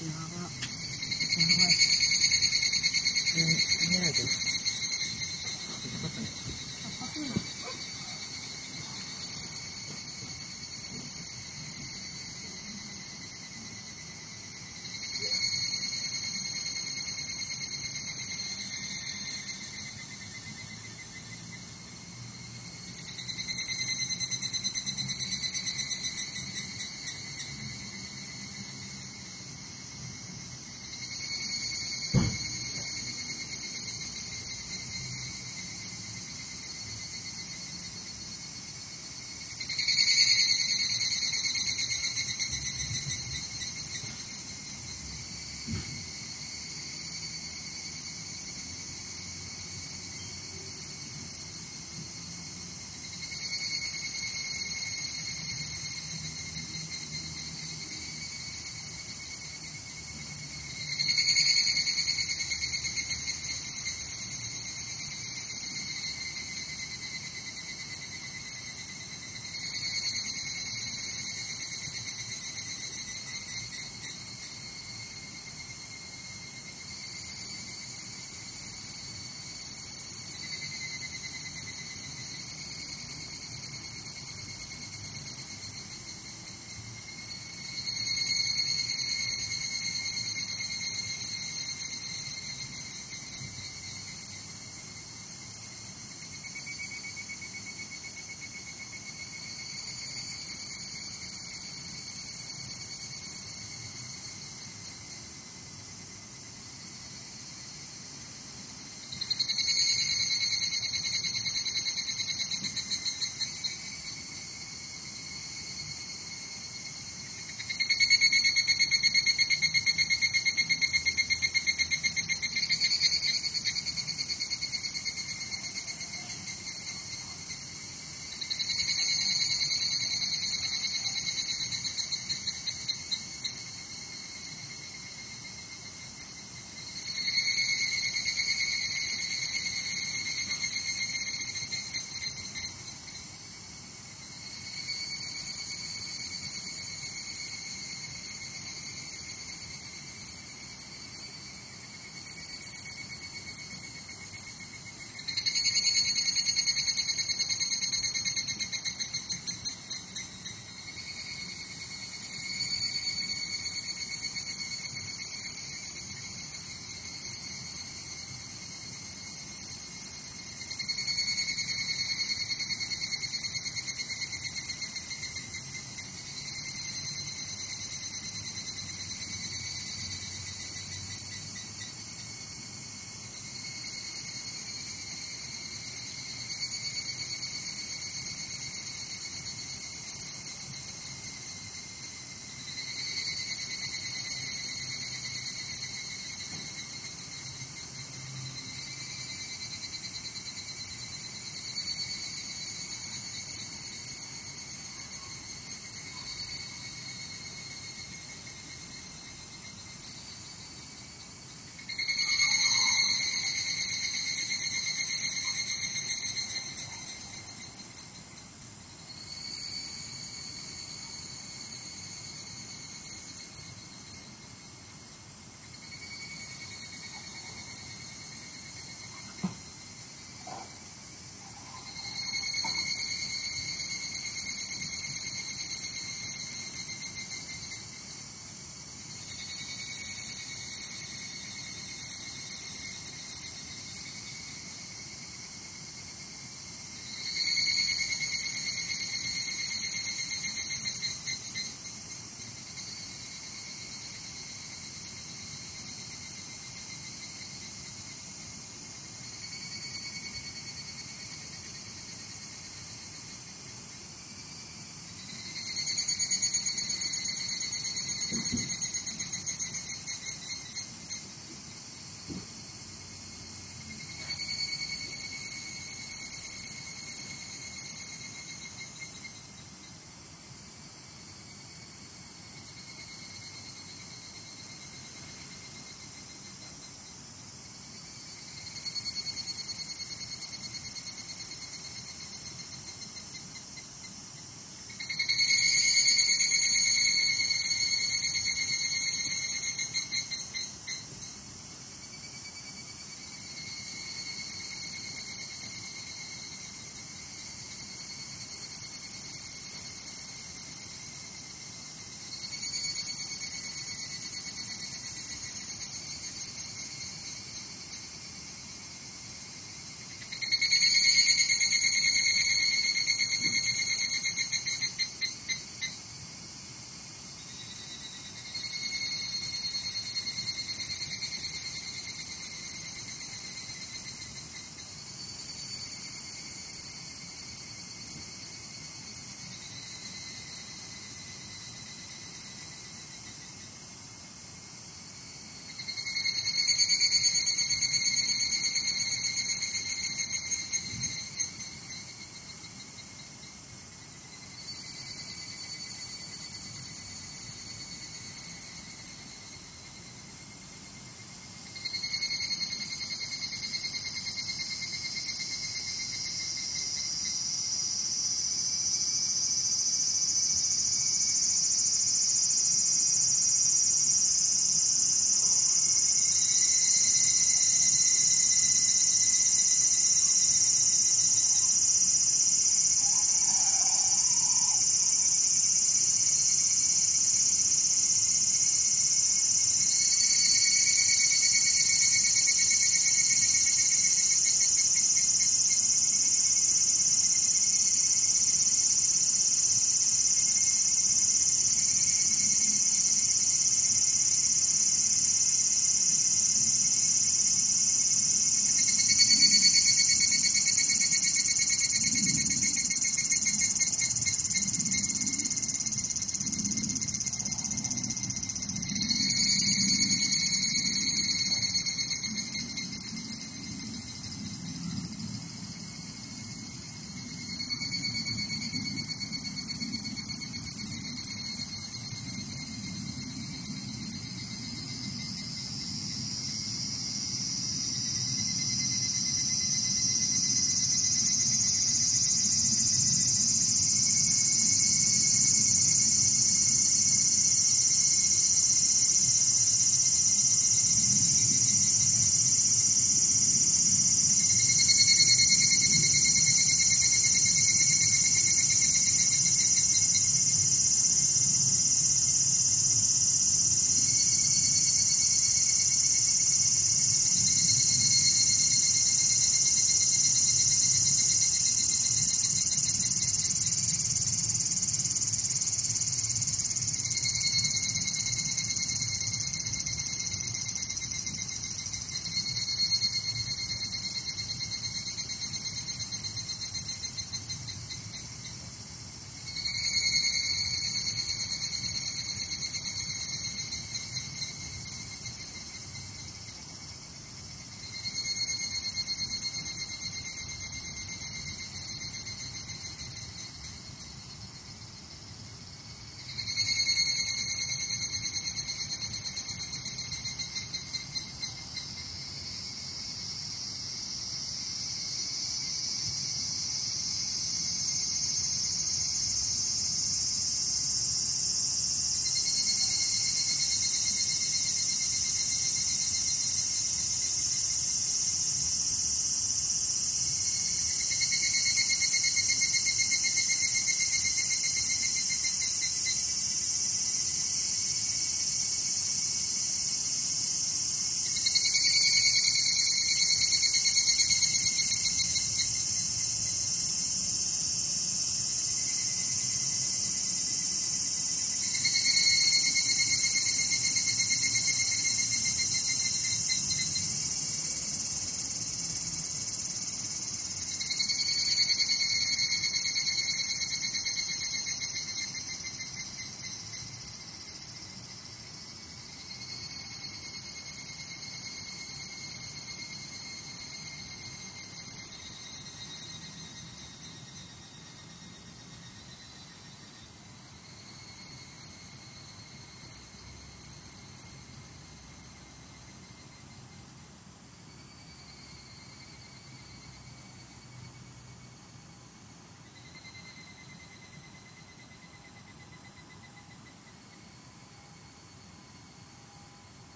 やば。やばい。え、見えないけど。